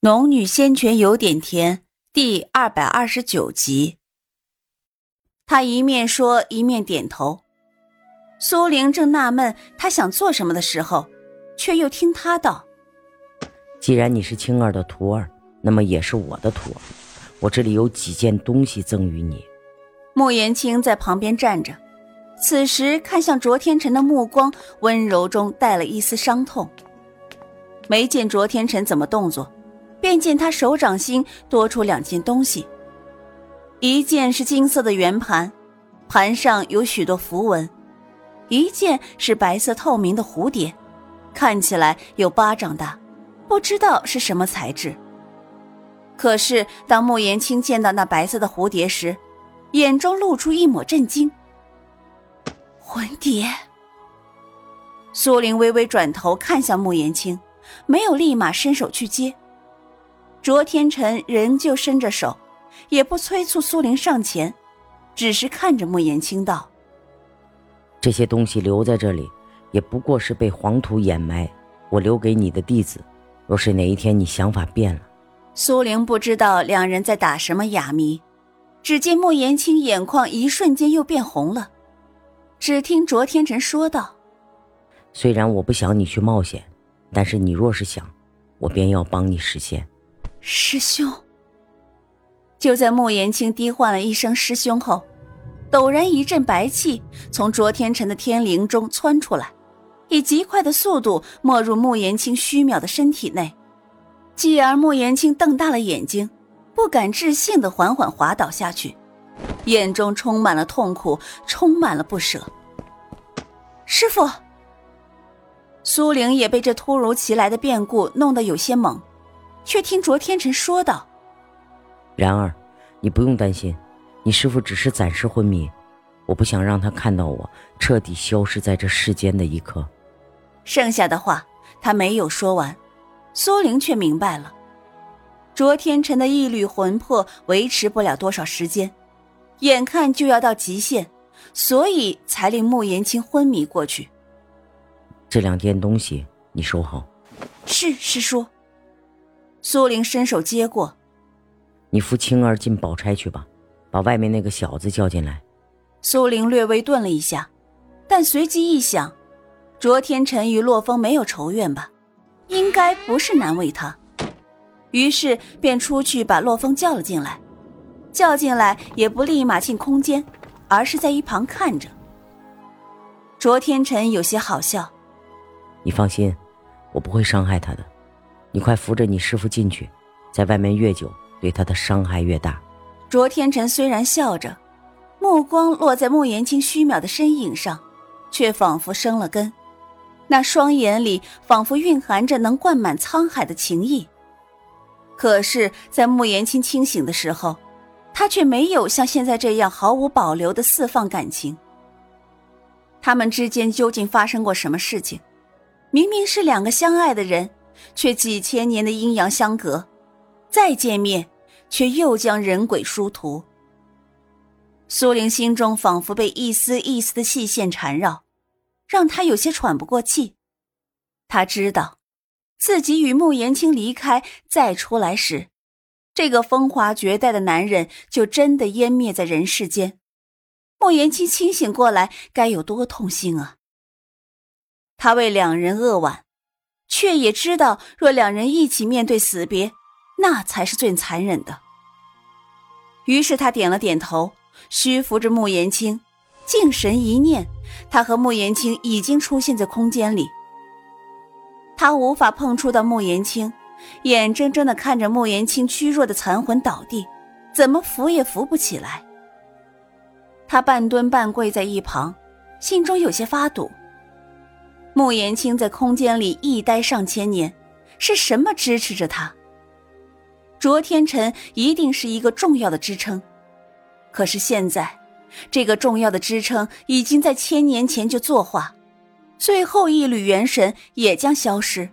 农女仙泉有点甜，第二百二十九集。他一面说一面点头。苏玲正纳闷他想做什么的时候，却又听他道：“既然你是青儿的徒儿，那么也是我的徒儿。我这里有几件东西赠与你。”穆言青在旁边站着，此时看向卓天辰的目光温柔中带了一丝伤痛。没见卓天辰怎么动作。便见他手掌心多出两件东西，一件是金色的圆盘，盘上有许多符文；一件是白色透明的蝴蝶，看起来有巴掌大，不知道是什么材质。可是当穆言青见到那白色的蝴蝶时，眼中露出一抹震惊。魂蝶。苏玲微微转头看向穆言青，没有立马伸手去接。卓天辰仍旧伸着手，也不催促苏玲上前，只是看着穆言青道：“这些东西留在这里，也不过是被黄土掩埋。我留给你的弟子，若是哪一天你想法变了……”苏玲不知道两人在打什么哑谜，只见穆言青眼眶一瞬间又变红了。只听卓天辰说道：“虽然我不想你去冒险，但是你若是想，我便要帮你实现。”师兄。就在穆言青低唤了一声“师兄”后，陡然一阵白气从卓天辰的天灵中窜出来，以极快的速度没入穆言青虚渺的身体内。继而，穆言青瞪大了眼睛，不敢置信的缓缓滑倒下去，眼中充满了痛苦，充满了不舍。师傅，苏玲也被这突如其来的变故弄得有些懵。却听卓天辰说道：“然而，你不用担心，你师傅只是暂时昏迷，我不想让他看到我彻底消失在这世间的一刻。”剩下的话他没有说完，苏玲却明白了，卓天辰的一缕魂魄维持不了多少时间，眼看就要到极限，所以才令穆言清昏迷过去。这两件东西你收好。是师叔。苏玲伸手接过，你扶青儿进宝钗去吧，把外面那个小子叫进来。苏玲略微顿了一下，但随即一想，卓天辰与洛风没有仇怨吧，应该不是难为他，于是便出去把洛风叫了进来。叫进来也不立马进空间，而是在一旁看着。卓天辰有些好笑，你放心，我不会伤害他的。你快扶着你师傅进去，在外面越久，对他的伤害越大。卓天辰虽然笑着，目光落在穆言青虚渺的身影上，却仿佛生了根，那双眼里仿佛蕴含着能灌满沧海的情意。可是，在穆言青清醒的时候，他却没有像现在这样毫无保留的释放感情。他们之间究竟发生过什么事情？明明是两个相爱的人。却几千年的阴阳相隔，再见面，却又将人鬼殊途。苏玲心中仿佛被一丝一丝的细线缠绕，让她有些喘不过气。她知道，自己与穆言青离开再出来时，这个风华绝代的男人就真的湮灭在人世间。穆言青清醒过来，该有多痛心啊！他为两人扼腕。却也知道，若两人一起面对死别，那才是最残忍的。于是他点了点头，虚扶着穆言青，静神一念，他和穆言青已经出现在空间里。他无法碰触到穆言青，眼睁睁的看着穆言青虚弱的残魂倒地，怎么扶也扶不起来。他半蹲半跪在一旁，心中有些发堵。穆言青在空间里一待上千年，是什么支持着他？卓天辰一定是一个重要的支撑，可是现在，这个重要的支撑已经在千年前就作化，最后一缕元神也将消失。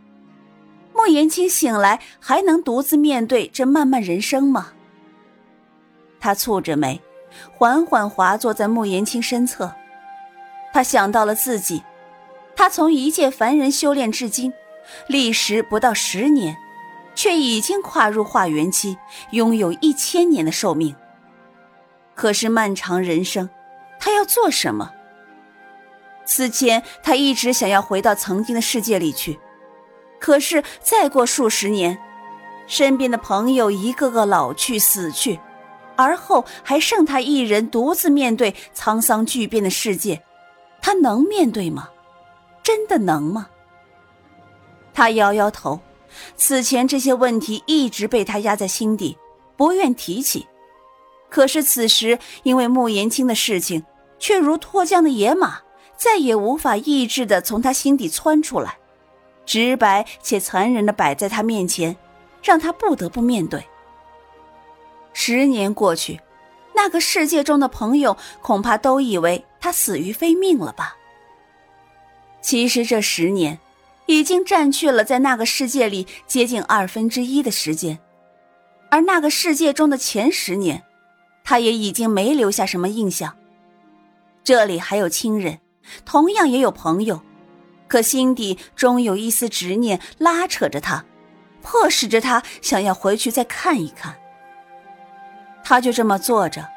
穆言青醒来，还能独自面对这漫漫人生吗？他蹙着眉，缓缓滑坐在穆言青身侧，他想到了自己。他从一介凡人修炼至今，历时不到十年，却已经跨入化元期，拥有一千年的寿命。可是漫长人生，他要做什么？此前他一直想要回到曾经的世界里去，可是再过数十年，身边的朋友一个个老去死去，而后还剩他一人独自面对沧桑巨变的世界，他能面对吗？真的能吗？他摇摇头，此前这些问题一直被他压在心底，不愿提起。可是此时，因为穆延青的事情，却如脱缰的野马，再也无法抑制的从他心底窜出来，直白且残忍的摆在他面前，让他不得不面对。十年过去，那个世界中的朋友恐怕都以为他死于非命了吧？其实这十年，已经占据了在那个世界里接近二分之一的时间，而那个世界中的前十年。他也已经没留下什么印象。这里还有亲人，同样也有朋友，可心底终有一丝执念拉扯着他，迫使着他想要回去再看一看。他就这么坐着，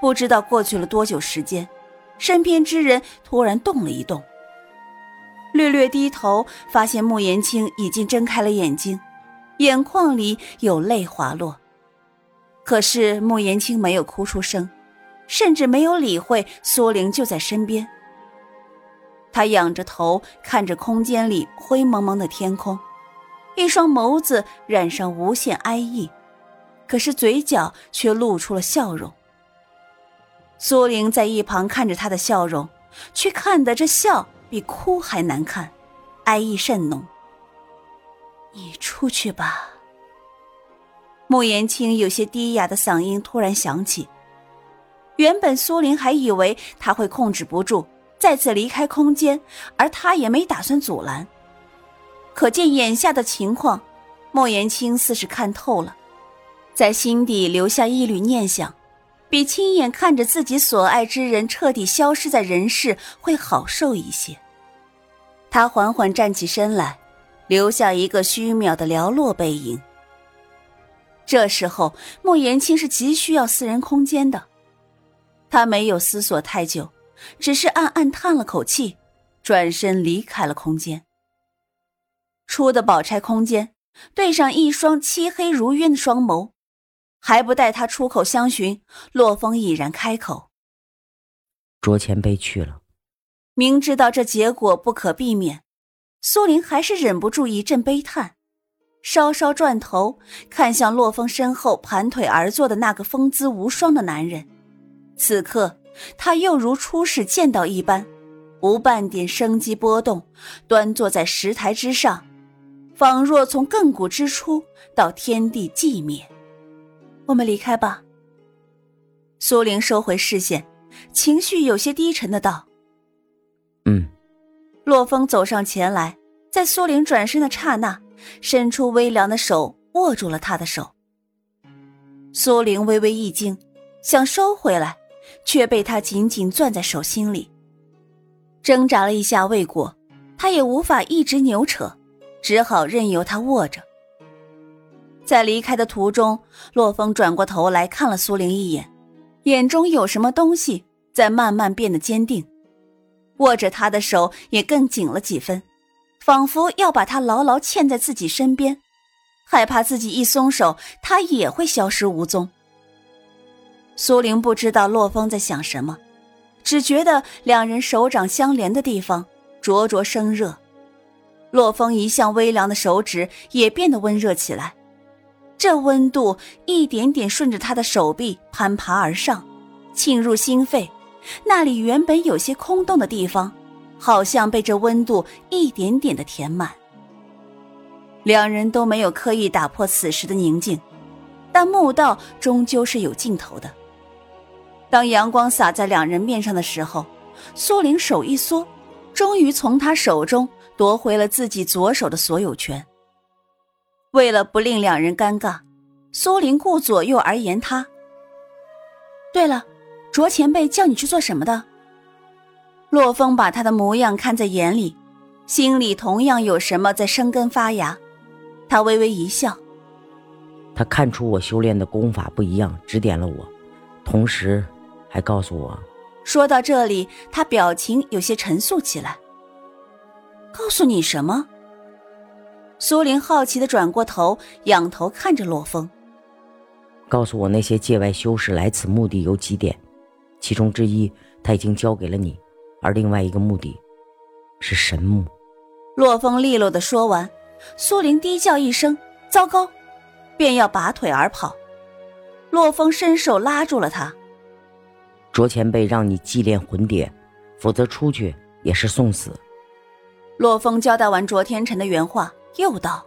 不知道过去了多久时间，身边之人突然动了一动，略略低头，发现穆言青已经睁开了眼睛，眼眶里有泪滑落。可是穆言青没有哭出声，甚至没有理会苏玲就在身边。他仰着头看着空间里灰蒙蒙的天空，一双眸子染上无限哀意，可是嘴角却露出了笑容。苏玲在一旁看着他的笑容，却看得这笑比哭还难看，哀意甚浓。你出去吧。穆言青有些低哑的嗓音突然响起。原本苏玲还以为他会控制不住，再次离开空间，而他也没打算阻拦。可见眼下的情况，莫言青似是看透了，在心底留下一缕念想，比亲眼看着自己所爱之人彻底消失在人世会好受一些。他缓缓站起身来，留下一个虚渺的寥落背影。这时候，莫言青是急需要私人空间的。他没有思索太久，只是暗暗叹了口气，转身离开了空间。出的宝钗空间，对上一双漆黑如渊的双眸，还不待他出口相询，洛风已然开口：“卓前辈去了。”明知道这结果不可避免，苏玲还是忍不住一阵悲叹。稍稍转头看向洛风身后盘腿而坐的那个风姿无双的男人，此刻他又如初始见到一般，无半点生机波动，端坐在石台之上，仿若从亘古之初到天地寂灭。我们离开吧。苏玲收回视线，情绪有些低沉的道：“嗯。”洛风走上前来，在苏玲转身的刹那。伸出微凉的手握住了她的手。苏玲微微一惊，想收回来，却被他紧紧攥在手心里。挣扎了一下未果，他也无法一直扭扯，只好任由他握着。在离开的途中，洛风转过头来看了苏玲一眼，眼中有什么东西在慢慢变得坚定，握着他的手也更紧了几分。仿佛要把他牢牢嵌在自己身边，害怕自己一松手，他也会消失无踪。苏玲不知道洛风在想什么，只觉得两人手掌相连的地方灼灼生热，洛风一向微凉的手指也变得温热起来，这温度一点点顺着他的手臂攀爬而上，沁入心肺，那里原本有些空洞的地方。好像被这温度一点点的填满。两人都没有刻意打破此时的宁静，但墓道终究是有尽头的。当阳光洒在两人面上的时候，苏玲手一缩，终于从他手中夺回了自己左手的所有权。为了不令两人尴尬，苏林顾左右而言他。对了，卓前辈叫你去做什么的？洛风把他的模样看在眼里，心里同样有什么在生根发芽。他微微一笑，他看出我修炼的功法不一样，指点了我，同时还告诉我。说到这里，他表情有些沉肃起来。告诉你什么？苏玲好奇的转过头，仰头看着洛风。告诉我那些界外修士来此目的有几点，其中之一他已经交给了你，而另外一个目的，是神木。洛风利落的说完，苏林低叫一声“糟糕”，便要拔腿而跑。洛风伸手拉住了他。卓前辈让你祭炼魂蝶，否则出去也是送死。洛风交代完卓天辰的原话。又道：“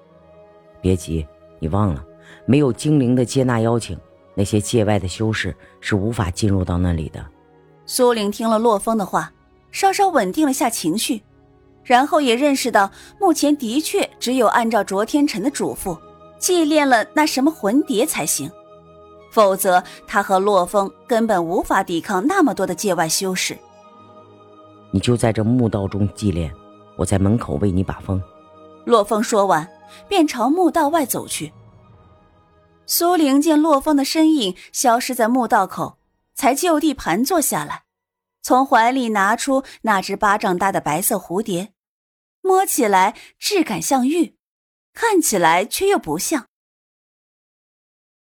别急，你忘了，没有精灵的接纳邀请，那些界外的修士是无法进入到那里的。”苏玲听了洛风的话，稍稍稳定了下情绪，然后也认识到，目前的确只有按照卓天辰的嘱咐，祭炼了那什么魂蝶才行，否则他和洛风根本无法抵抗那么多的界外修士。你就在这墓道中祭炼，我在门口为你把风。洛风说完，便朝墓道外走去。苏玲见洛风的身影消失在墓道口，才就地盘坐下来，从怀里拿出那只巴掌大的白色蝴蝶，摸起来质感像玉，看起来却又不像。